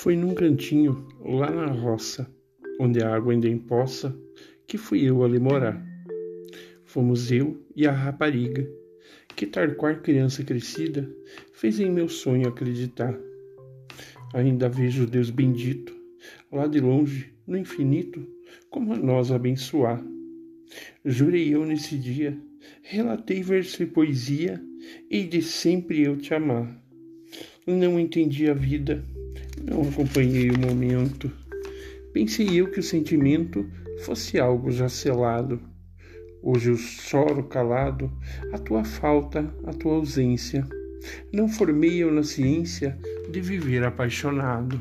Foi num cantinho, lá na roça, onde a água ainda empoça, que fui eu ali morar. Fomos eu e a rapariga, que tal qual criança crescida fez em meu sonho acreditar. Ainda vejo Deus bendito, lá de longe, no infinito, como a nós abençoar. Jurei eu nesse dia, relatei verso e poesia, e de sempre eu te amar. Não entendi a vida, não acompanhei o momento. Pensei eu que o sentimento fosse algo já selado. Hoje eu choro calado a tua falta, a tua ausência. Não formei eu na ciência de viver apaixonado.